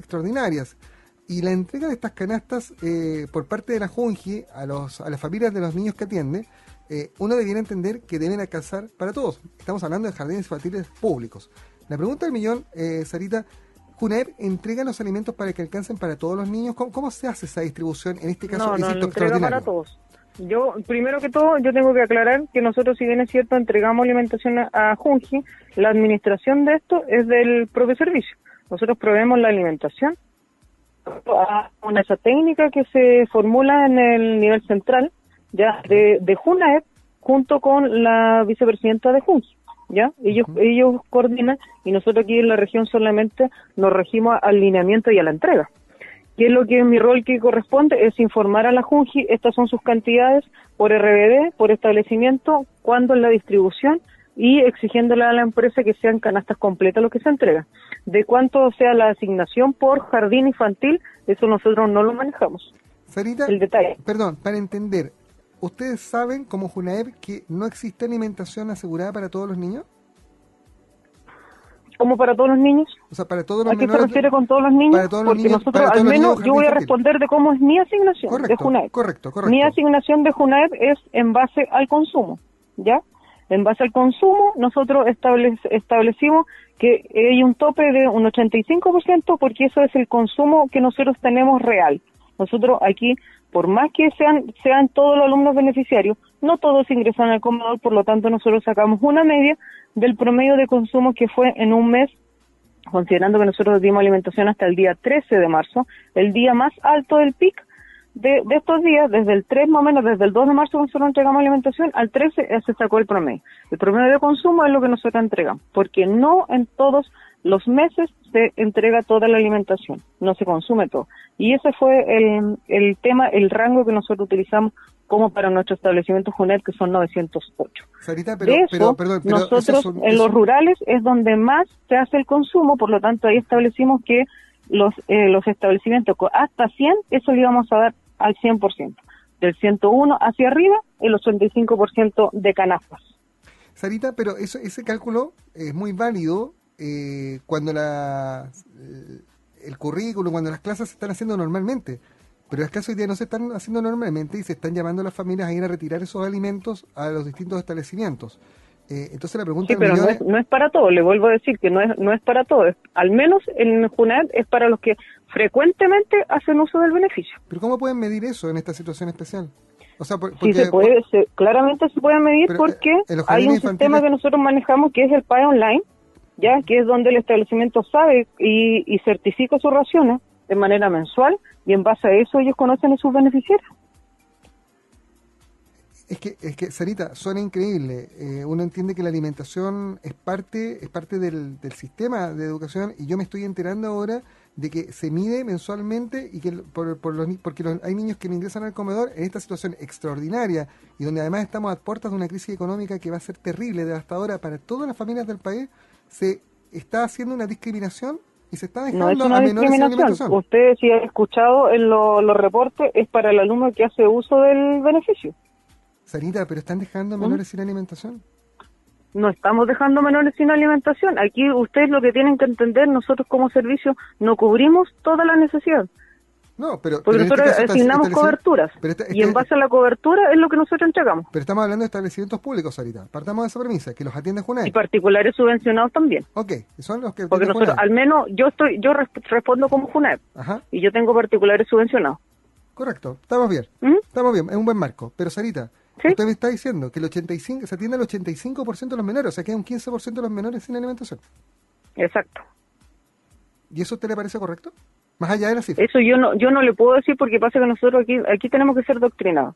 extraordinarias. Y la entrega de estas canastas eh, por parte de la Junji a, los, a las familias de los niños que atiende, eh, uno debiera entender que deben alcanzar para todos. Estamos hablando de jardines infantiles públicos. La pregunta del millón, eh, Sarita, ¿Junaep entrega los alimentos para que alcancen para todos los niños? ¿Cómo, se hace esa distribución? En este caso, no, no, entrega para todos. Yo, primero que todo, yo tengo que aclarar que nosotros, si bien es cierto, entregamos alimentación a, Junji, la administración de esto es del propio servicio. Nosotros proveemos la alimentación a una esa técnica que se formula en el nivel central ya de, de Junaep junto con la vicepresidenta de Junji. ¿ya? Ellos, ellos coordinan y nosotros aquí en la región solamente nos regimos al lineamiento y a la entrega. ¿Qué es lo que mi rol que corresponde? Es informar a la Junji, estas son sus cantidades por RBD, por establecimiento, cuándo es la distribución y exigiéndole a la empresa que sean canastas completas lo que se entrega. De cuánto sea la asignación por jardín infantil, eso nosotros no lo manejamos. Sarita, el detalle. Perdón, para entender, ¿ustedes saben como Junaep que no existe alimentación asegurada para todos los niños? ¿Cómo para todos los niños? O sea, para todos los ¿A qué se refiere con todos los niños? Porque nosotros, al menos, yo voy a responder de cómo es mi asignación de Junaep. Correcto, correcto. Mi asignación de Junaep es en base al consumo, ¿ya? En base al consumo, nosotros establecimos que hay un tope de un 85% porque eso es el consumo que nosotros tenemos real. Nosotros aquí, por más que sean, sean todos los alumnos beneficiarios, no todos ingresan al comedor, por lo tanto nosotros sacamos una media del promedio de consumo que fue en un mes, considerando que nosotros dimos alimentación hasta el día 13 de marzo, el día más alto del PIC de, estos días, desde el 3 más o menos, desde el 2 de marzo nosotros entregamos alimentación, al 13 se sacó el promedio. El promedio de consumo es lo que nosotros entregamos, porque no en todos los meses se entrega toda la alimentación, no se consume todo. Y ese fue el, el tema, el rango que nosotros utilizamos como para nuestro establecimiento JUNET, que son 908. pero, nosotros en los rurales es donde más se hace el consumo, por lo tanto ahí establecimos que los, eh, los establecimientos hasta 100, eso le íbamos a dar al 100%. Del 101 hacia arriba, el 85% de canastas. Sarita, pero eso, ese cálculo es muy válido eh, cuando la, el currículum, cuando las clases se están haciendo normalmente. Pero las clases hoy día no se están haciendo normalmente y se están llamando a las familias a ir a retirar esos alimentos a los distintos establecimientos. Eh, entonces la pregunta sí, pero no, es, no es para todo, le vuelvo a decir que no es, no es para todo, al menos en Junet es para los que frecuentemente hacen uso del beneficio. Pero ¿cómo pueden medir eso en esta situación especial? O sea, porque, sí, se puede, claramente se puede medir porque eh, hay un sistema que nosotros manejamos que es el PAE Online, ya que es donde el establecimiento sabe y, y certifica sus raciones de manera mensual y en base a eso ellos conocen a sus beneficiarios. Es que, es que, Sarita, suena increíble. Eh, uno entiende que la alimentación es parte, es parte del, del, sistema de educación y yo me estoy enterando ahora de que se mide mensualmente y que por, por los, porque hay niños que no ingresan al comedor en esta situación extraordinaria y donde además estamos a puertas de una crisis económica que va a ser terrible, devastadora para todas las familias del país, se está haciendo una discriminación y se está dejando no es una discriminación. Usted si ha escuchado en los reportes es para el alumno que hace uso del beneficio. Sarita, pero están dejando menores sin alimentación. No estamos dejando menores sin alimentación. Aquí ustedes lo que tienen que entender, nosotros como servicio no cubrimos toda la necesidad. No, pero... Porque este nosotros asignamos coberturas. Este, y en este base a la cobertura es lo que nosotros entregamos. Pero estamos hablando de establecimientos públicos ahorita. Partamos de esa premisa, que los atiende Junaed. Y particulares subvencionados también. Ok, son los que... Porque nosotros, al menos, yo estoy yo respondo como Junaed. Ajá. Y yo tengo particulares subvencionados. Correcto, estamos bien. ¿Mm? Estamos bien, es un buen marco. Pero Sarita, usted me está diciendo que el 85, se atiende al 85% de los menores, o sea que hay un 15% de los menores sin alimentación. Exacto. ¿Y eso a usted le parece correcto? Más allá de la Eso yo no, yo no le puedo decir porque pasa que nosotros aquí, aquí tenemos que ser doctrinados.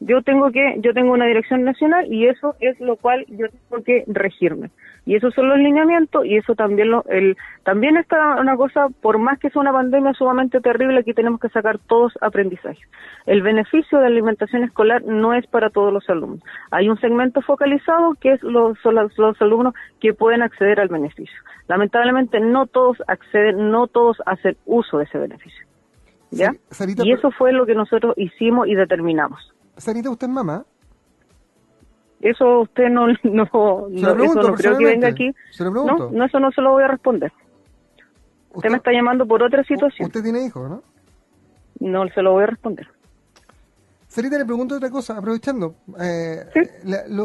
Yo tengo que, yo tengo una dirección nacional y eso es lo cual yo tengo que regirme. Y esos son los lineamientos y eso también lo, el, también está una cosa, por más que sea una pandemia sumamente terrible, aquí tenemos que sacar todos aprendizajes. El beneficio de alimentación escolar no es para todos los alumnos. Hay un segmento focalizado que es los, son los alumnos que pueden acceder al beneficio. Lamentablemente no todos acceden, no todos hacen uso de ese beneficio. ¿Ya? y eso fue lo que nosotros hicimos y determinamos. Sarita, ¿usted es mamá? Eso usted no, no, no, eso no creo que venga aquí. Se lo no, no, eso no se lo voy a responder. Usted, me está llamando por otra situación. Usted tiene hijos, ¿no? No, se lo voy a responder. Sarita, le pregunto otra cosa, aprovechando. Eh, sí,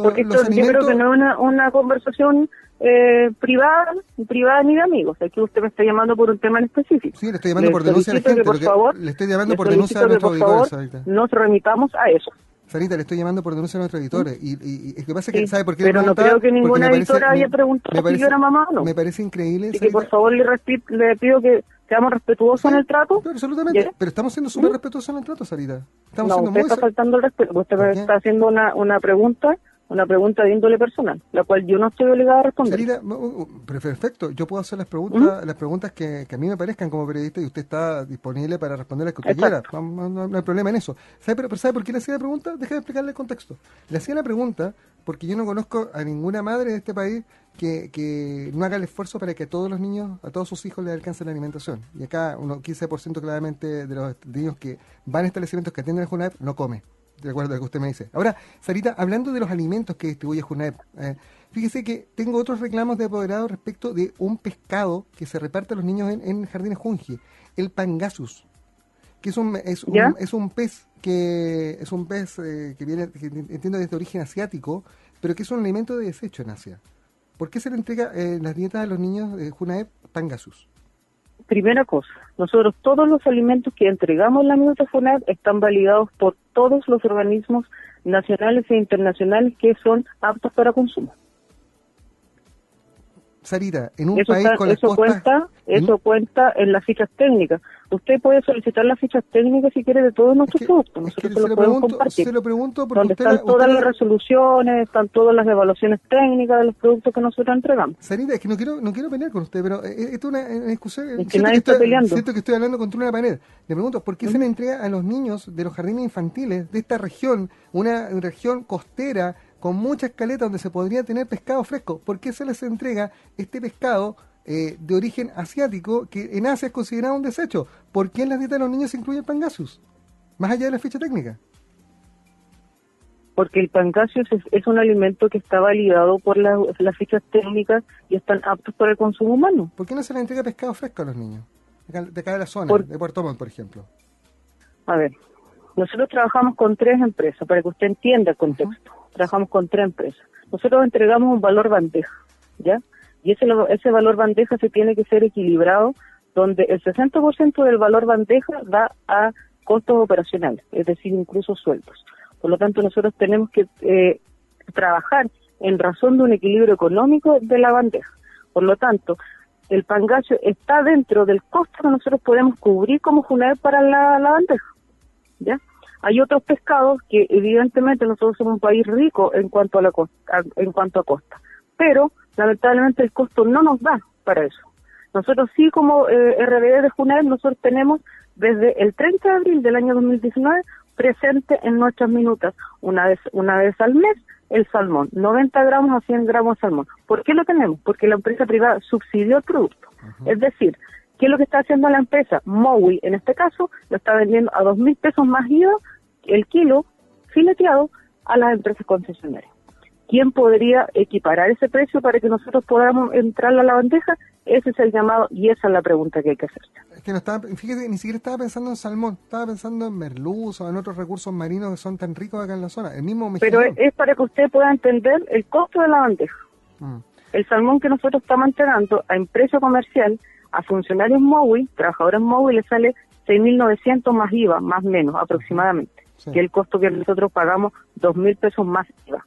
porque esto, yo creo que no es una, una conversación eh, privada, privada ni de amigos. Aquí usted me está llamando por un tema en específico. Sí, le estoy llamando por denuncia a la gente. por favor, le estoy llamando por denuncia a nuestros auditores, Sarita. Nos remitamos a eso. Sarita, le estoy llamando por denuncia a nuestros editores. Y, y, y, que pasa que, ¿sabe por qué? Pero no creo que ninguna editora haya preguntado si yo era mamá o no. Me parece increíble. Y que por favor le, le pido que seamos respetuosos en el trato. absolutamente. Pero estamos siendo súper respetuosos en el trato, Sarita. Estamos no, siendo usted está faltando el respeto. Usted me está haciendo una, una pregunta una pregunta de índole personal, la cual yo no estoy obligada a responder. Sarita, perfecto, yo puedo hacer las preguntas las preguntas que, a mí me parezcan como periodista y usted está disponible para responder las que usted quiera, no, hay problema en eso. ¿Sabe, pero, ¿Sabe por qué le hacía la pregunta? Déjame explicarle el contexto. Le hacía la pregunta porque yo no conozco a ninguna madre de este país que, que no haga el esfuerzo para que a todos los niños, a todos sus hijos les alcance la alimentación. Y acá, uno 15% claramente de los niños que van a establecimientos que atienden el JUNAEP no come de acuerdo a lo que usted me dice. Ahora, Sarita, hablando de los alimentos que distribuye JUNAEP, eh, fíjese que tengo otros reclamos de apoderado respecto de un pescado que se reparte a los niños en, jardines Junji, el pangasus, que es un, es un, es un pez que es un pez eh, que viene, que entiendo desde origen asiático, pero que es un alimento de desecho en Asia. ¿Por qué se le entrega en las dietas a los niños de JUNAEP pangasus? Primera cosa, nosotros todos los alimentos que entregamos en la minuta están validados por todos los organismos nacionales e internacionales que son aptos para consumo. Sarita, en un país con eso cuenta, eso cuenta en las fichas técnicas. Usted puede solicitar las fichas técnicas si quiere de todos nuestros productos. Nosotros se, lo, podemos compartir. Se lo pregunto porque donde están todas las resoluciones, están todas las evaluaciones técnicas de los productos que nosotros entregamos. Sarita, es que no quiero no quiero pelear con usted, pero eh, esto es una, discusión. Es que nadie está peleando. Siento que estoy hablando contra una pared. Le pregunto, ¿por qué se le entrega a los niños de los jardines infantiles de esta región, una región costera, con mucha escaleta donde se podría tener pescado fresco. ¿Por qué se les entrega este pescado eh, de origen asiático que en Asia es considerado un desecho? ¿Por qué en las dietas de los niños se incluye el pangasius? Más allá de la ficha técnica. Porque el pangasius es, un alimento que está validado por las fichas técnicas y están aptos para el consumo humano. ¿Por qué no se les entrega pescado fresco a los niños? De cada la zona, de Puerto Montt, por ejemplo. A ver, nosotros trabajamos con tres empresas, para que usted entienda el contexto trabajamos con tres empresas. Nosotros entregamos un valor bandeja, ¿ya? Y ese, ese valor bandeja se tiene que ser equilibrado, donde el 60% del valor bandeja va a costos operacionales, es decir, incluso sueldos. Por lo tanto, nosotros tenemos que eh, trabajar en razón de un equilibrio económico de la bandeja. Por lo tanto, el pangacho está dentro del costo que nosotros podemos cubrir como FUNAER para la, la bandeja. ¿Ya? Hay otros pescados que evidentemente nosotros somos un país rico en cuanto a la costa, en cuanto a costa, pero lamentablemente el costo no nos da para eso. Nosotros sí como eh, RBD de Junel, nosotros tenemos desde el 30 de abril del año 2019 presente en nuestras minutas una vez una vez al mes el salmón, 90 gramos a 100 gramos de salmón. ¿Por qué lo tenemos? Porque la empresa privada subsidió el producto. Es decir, ¿qué es lo que está haciendo la empresa? Mowi, en este caso, lo está vendiendo a 2.000 pesos más IVA el kilo fileteado a las empresas concesionarias. ¿Quién podría equiparar ese precio para que nosotros podamos entrar a la bandeja? Ese es el llamado y esa es la pregunta que hay que hacer. Es que no estaba, fíjate, ni siquiera estaba pensando en salmón, estaba pensando en merluza o en otros recursos marinos que son tan ricos acá en la zona. El mismo Pero es, para que usted pueda entender el costo de la bandeja. Mm. El salmón que nosotros estamos entregando a precio comercial a funcionarios móviles, trabajadores móviles, sale 6.900 más IVA, más menos aproximadamente que el costo que nosotros pagamos, dos mil pesos más IVA.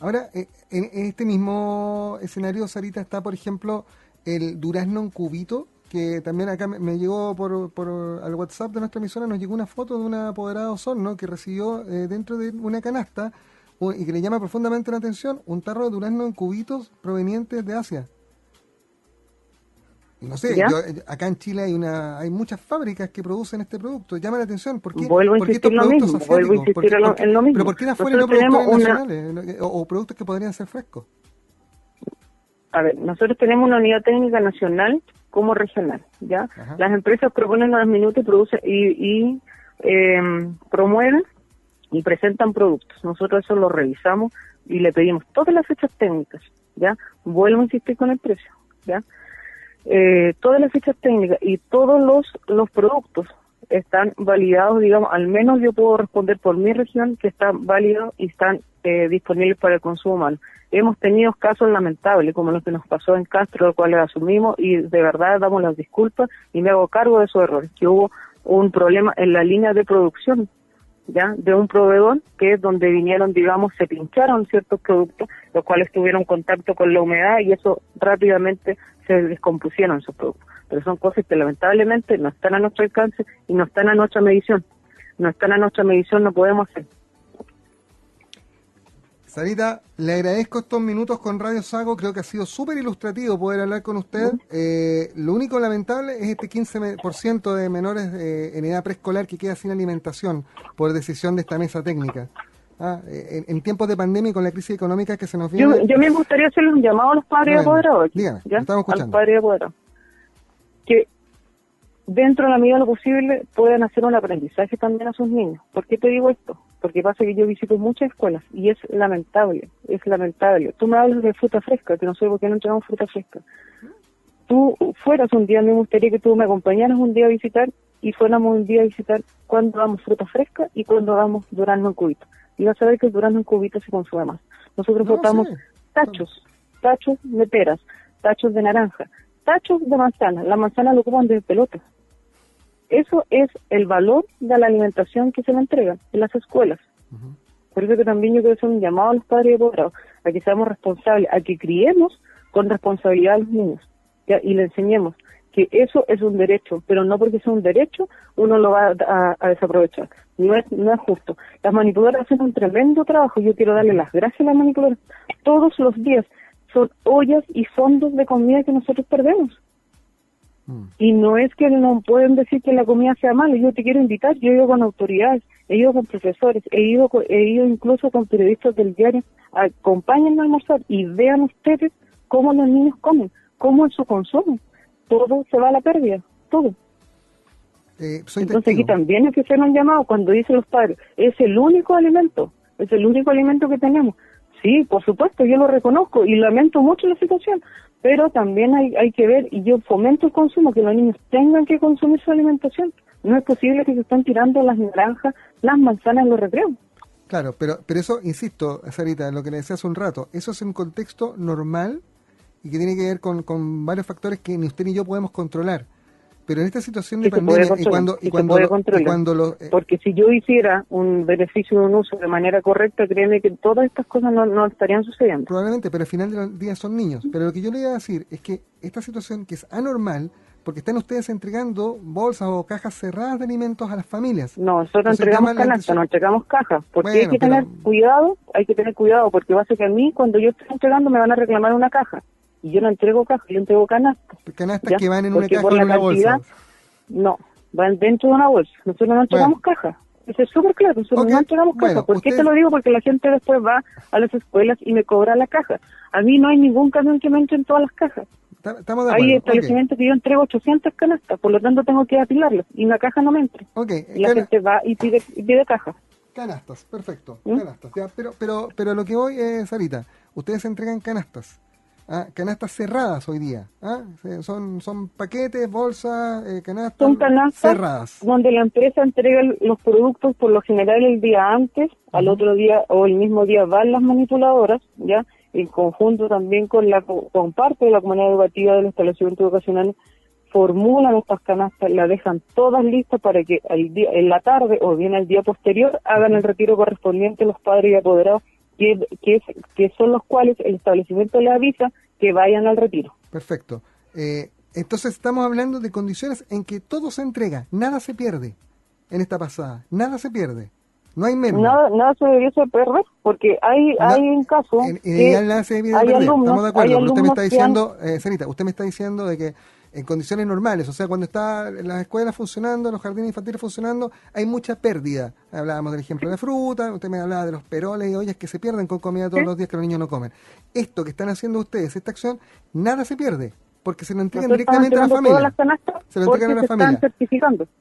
Ahora, eh, en, este mismo escenario, Sarita, está, por ejemplo, el durazno en cubito, que también acá me, llegó por, por al WhatsApp de nuestra emisora, nos llegó una foto de un apoderado Sorno que recibió eh, dentro de una canasta y que le llama profundamente la atención un tarro de durazno en cubitos provenientes de Asia. No sé, yo, eh, acá en Chile hay una hay muchas fábricas que producen este producto. Llama la atención. ¿Por qué, vuelvo a insistir lo mismo, vuelvo a insistir en lo mismo. ¿Pero por qué afuera no productos nacionales o, productos que podrían ser frescos? A ver, nosotros tenemos una unidad técnica nacional como regional, ¿ya? Las empresas proponen a los minutos y producen y, y eh, promueven y presentan productos. Nosotros eso lo revisamos y le pedimos todas las fechas técnicas, ¿ya? Vuelvo a insistir con el precio, ¿ya? Eh, todas las fichas técnicas y todos los, los productos están validados, digamos, al menos yo puedo responder por mi región que están válidos y están eh, disponibles para el consumo humano. Hemos tenido casos lamentables, como los que nos pasó en Castro, los cuales asumimos y de verdad damos las disculpas y me hago cargo de esos errores, que hubo un problema en la línea de producción ya de un proveedor que es donde vinieron digamos se pincharon ciertos productos los cuales tuvieron contacto con la humedad y eso rápidamente se descompusieron esos productos. Pero son cosas que lamentablemente no están a nuestro alcance y no están a nuestra medición. No están a nuestra medición no podemos hacer. Sarita, le agradezco estos minutos con Radio Sago, creo que ha sido súper ilustrativo poder hablar con usted. Eh, lo único lamentable es este 15% de menores en edad preescolar que queda sin alimentación por decisión de esta mesa técnica. Ah, en, tiempos de pandemia y con la crisis económica que se nos viene... Yo, me gustaría hacerle un llamado a los padres bueno, apoderados. Dígame, estamos escuchando. A los padres apoderados. Que dentro de la medida de lo posible puedan hacer un aprendizaje también a sus niños. ¿Por qué te digo esto? Porque pasa que yo visito muchas escuelas y es lamentable, es lamentable. Tú me hablas de fruta fresca, que no sé por qué no entregamos fruta fresca. Tú fueras un día, me gustaría que tú me acompañaras un día a visitar y fuéramos un día a visitar cuando damos fruta fresca y cuando damos durazno en cubito. Y vas a ver que el durazno en cubito se consume más. Nosotros botamos tachos, tachos de peras, tachos de naranja, tachos de manzana. La manzana lo ocupan de pelota eso es el valor de la alimentación que se le entrega en las escuelas. Por eso que también yo quiero hacer un llamado a los padres y apoderados a que seamos responsables, a que criemos con responsabilidad a los niños y le enseñemos que eso es un derecho, pero no porque sea un derecho uno lo va a, desaprovechar. No es, no es justo. Las manipuladoras hacen un tremendo trabajo. Yo quiero darle las gracias a las manipuladoras. Todos los días son ollas y fondos de comida que nosotros perdemos. Mm. Y no es que no pueden decir que la comida sea mala, yo te quiero invitar, yo he ido con autoridades, he ido con profesores, he ido, he ido incluso con periodistas del diario, acompáñenme a almorzar y vean ustedes cómo los niños comen, cómo es su consumo, todo se va a la pérdida, todo. Eh, Entonces aquí también es que se han llamado cuando dicen los padres, es el único alimento, es el único alimento que tenemos. Sí, por supuesto, yo lo reconozco y lamento mucho la situación, pero también hay, hay que ver, y yo fomento el consumo, que los niños tengan que consumir su alimentación. No es posible que se estén tirando las naranjas, las manzanas en los recreos. Claro, pero, pero eso, insisto, Sarita, lo que le decía hace un rato, eso es un contexto normal y que tiene que ver con, con varios factores que ni usted ni yo podemos controlar. Pero en esta situación de pandemia y cuando, y cuando, lo, eh, porque si yo hiciera un beneficio de un uso de manera correcta, créeme que todas estas cosas no, estarían sucediendo. Probablemente, pero al final del día son niños. Pero lo que yo le iba a decir es que esta situación que es anormal, porque están ustedes entregando bolsas o cajas cerradas de alimentos a las familias. No, nosotros entregamos canastas, no entregamos cajas, porque hay que tener cuidado, hay que tener cuidado, porque va a ser que a mí cuando yo estoy entregando me van a reclamar una caja y yo no entrego cajas, yo entrego canastas. ¿Canastas que van en una caja o en una bolsa? No, van dentro de una bolsa. Nosotros no entregamos cajas. Eso es súper claro, nosotros no entregamos cajas. ¿Por qué te lo digo? Porque la gente después va a las escuelas y me cobra la caja. A mí no hay ningún camión que me entre en todas las cajas. Estamos de Hay establecimientos que yo entrego 800 canastas, por lo tanto tengo que apilarlas y una caja no me entra. Y la gente va y pide, pide cajas. Canastas, perfecto. ¿Mm? Canastas. pero, pero, pero lo que voy es, Sarita, ustedes entregan canastas. ¿Ah? canastas cerradas hoy día. ¿ah? Son, son paquetes, bolsas, eh, canastas, son canastas cerradas. Donde la empresa entrega los productos por lo general el día antes, al otro día o el mismo día van las manipuladoras, ¿ya? En conjunto también con la con parte de la comunidad educativa del establecimiento educacional formulan estas canastas, las dejan todas listas para que al día, en la tarde o bien al día posterior hagan el retiro correspondiente los padres y apoderados que, que, son los cuales el establecimiento le avisa que vayan al retiro. Perfecto. Eh, entonces estamos hablando de condiciones en que todo se entrega, nada se pierde en esta pasada, nada se pierde. No hay menos. Nada, nada se debería perder, porque hay, hay un caso. En, que nada se hay alumnos, Estamos de acuerdo, usted me está diciendo, eh, usted me está diciendo de que en condiciones normales, o sea, cuando está las escuelas funcionando, los jardines infantiles funcionando, hay mucha pérdida. Hablábamos del ejemplo de fruta, usted me hablaba de los peroles y ollas que se pierden con comida todos los días que los niños no comen. Esto que están haciendo ustedes, esta acción, nada se pierde, porque se lo entregan directamente a la familia. se lo entregan a la familia.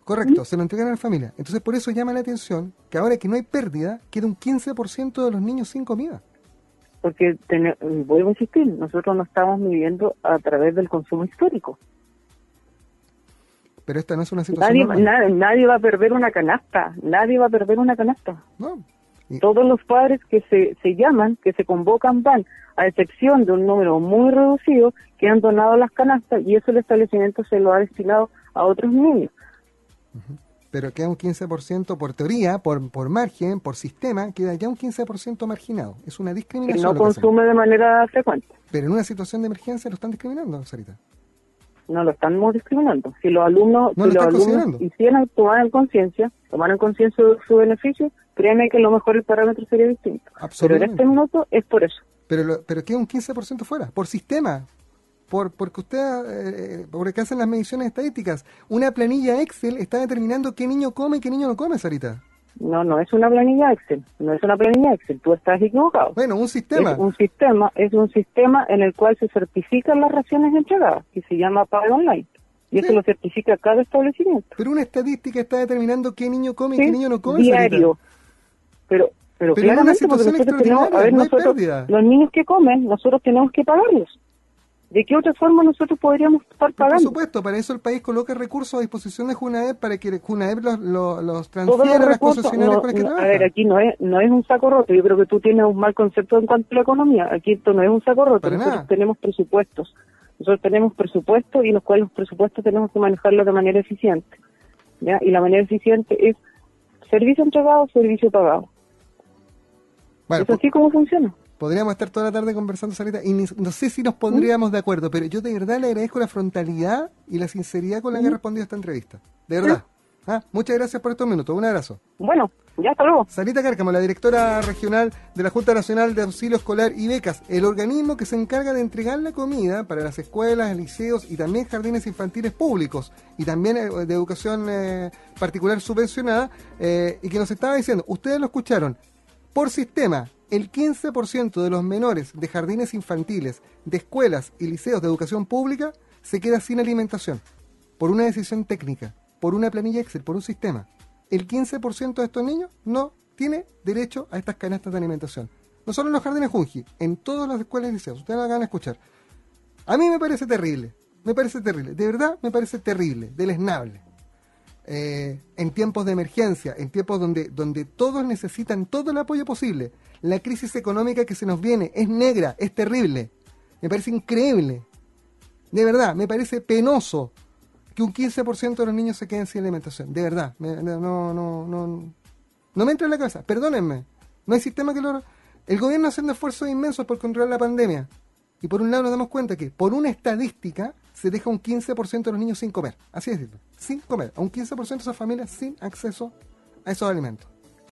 Correcto, se lo entregan a la familia. Entonces, por eso llama la atención que ahora que no hay pérdida, queda un 15% de los niños sin comida porque vuelvo a insistir, nosotros no estamos viviendo a través del consumo histórico, Pero esta no es una situación nadie, va a perder una canasta, nadie va a perder una canasta. No. Y- Todos los padres que se, se llaman, que se convocan, van, a excepción de un número muy reducido que han donado las canastas y eso el establecimiento se lo ha destinado a otros niños. pero queda un 15% por teoría, por, por margen, por sistema, queda ya un 15% marginado. Es una Que discriminación. no lo que hacen. consume de manera frecuente. Pero en una situación de emergencia lo están discriminando, Sarita. No lo estamos discriminando. Si los alumnos, No si lo los alumnos hicieran, tomaran conciencia, tomaran conciencia de su beneficio, créeme que a lo mejor el parámetro sería distinto. Pero en este minuto es por eso. Pero, lo- pero queda un 15% fuera, por sistema. Por, porque usted, eh, porque hacen las mediciones estadísticas. Una planilla Excel está determinando qué niño come y qué niño no come, Sarita. No, no es una planilla Excel. No es una planilla Excel. Tú estás equivocado. Bueno, un sistema. Es un sistema, es un sistema en el cual se certifican las raciones entregadas, que se llama pago online. Y eso Sí. lo certifica cada establecimiento. Pero una estadística está determinando qué niño come y ¿sí? qué niño no come, Diario. Pero, pero, Pero claramente, porque nosotros tenemos, a ver, no nosotros, pérdida. los niños que comen, nosotros tenemos que pagarlos. ¿De qué otra forma nosotros podríamos estar Por pagando? supuesto, para eso el país coloca recursos a disposición de Junaep para que Junaep los, los, los Todos los transfiera a las concesionarias no, que no, a ver, aquí no es, no es un saco roto. Yo creo que tú tienes un mal concepto en cuanto a la economía. Aquí esto no es un saco roto. Para Nosotros nada. tenemos presupuestos. Nosotros tenemos presupuestos y los cuales los presupuestos tenemos que manejarlos de manera eficiente. ¿ya? Y la manera eficiente es servicio entregado, servicio pagado. Bueno, es así como funciona. Podríamos estar toda la tarde conversando, Sarita, y ni- no sé si nos pondríamos de acuerdo, pero yo de verdad le agradezco la frontalidad y la sinceridad con la que ha respondido a esta entrevista. De verdad. Ah, muchas gracias por estos minutos. Un abrazo. Bueno, ya hasta luego. Sarita Cárcamo, la directora regional de la Junta Nacional de Auxilio Escolar y Becas, el organismo que se encarga de entregar la comida para las escuelas, liceos y también jardines infantiles públicos y también eh, de educación eh, particular subvencionada, eh, y que nos estaba diciendo, ustedes lo escucharon, por sistema, el 15% de los menores de jardines infantiles, de escuelas y liceos de educación pública se queda sin alimentación, por una decisión técnica, por una planilla Excel, por un sistema. El 15% de estos niños no tiene derecho a estas canastas de alimentación. No solo en los jardines Junji, en todas las escuelas y liceos. Ustedes lo acaban de escuchar. A mí me parece terrible, me parece terrible, de verdad me parece terrible, deleznable. Eh, en tiempos de emergencia, en tiempos donde, donde todos necesitan todo el apoyo posible. La crisis económica que se nos viene es negra, es terrible. Me parece increíble. De verdad, me parece penoso que un 15% de los niños se queden sin alimentación. De verdad, me- no, no, no, no, me entra en la cabeza. Perdónenme, no hay sistema que lo... El gobierno haciendo esfuerzos inmensos por controlar la pandemia. Y por un lado nos damos cuenta que por una estadística se deja un 15% de los niños sin comer. Así es, sin comer. A un 15% de esas familias sin acceso a esos alimentos.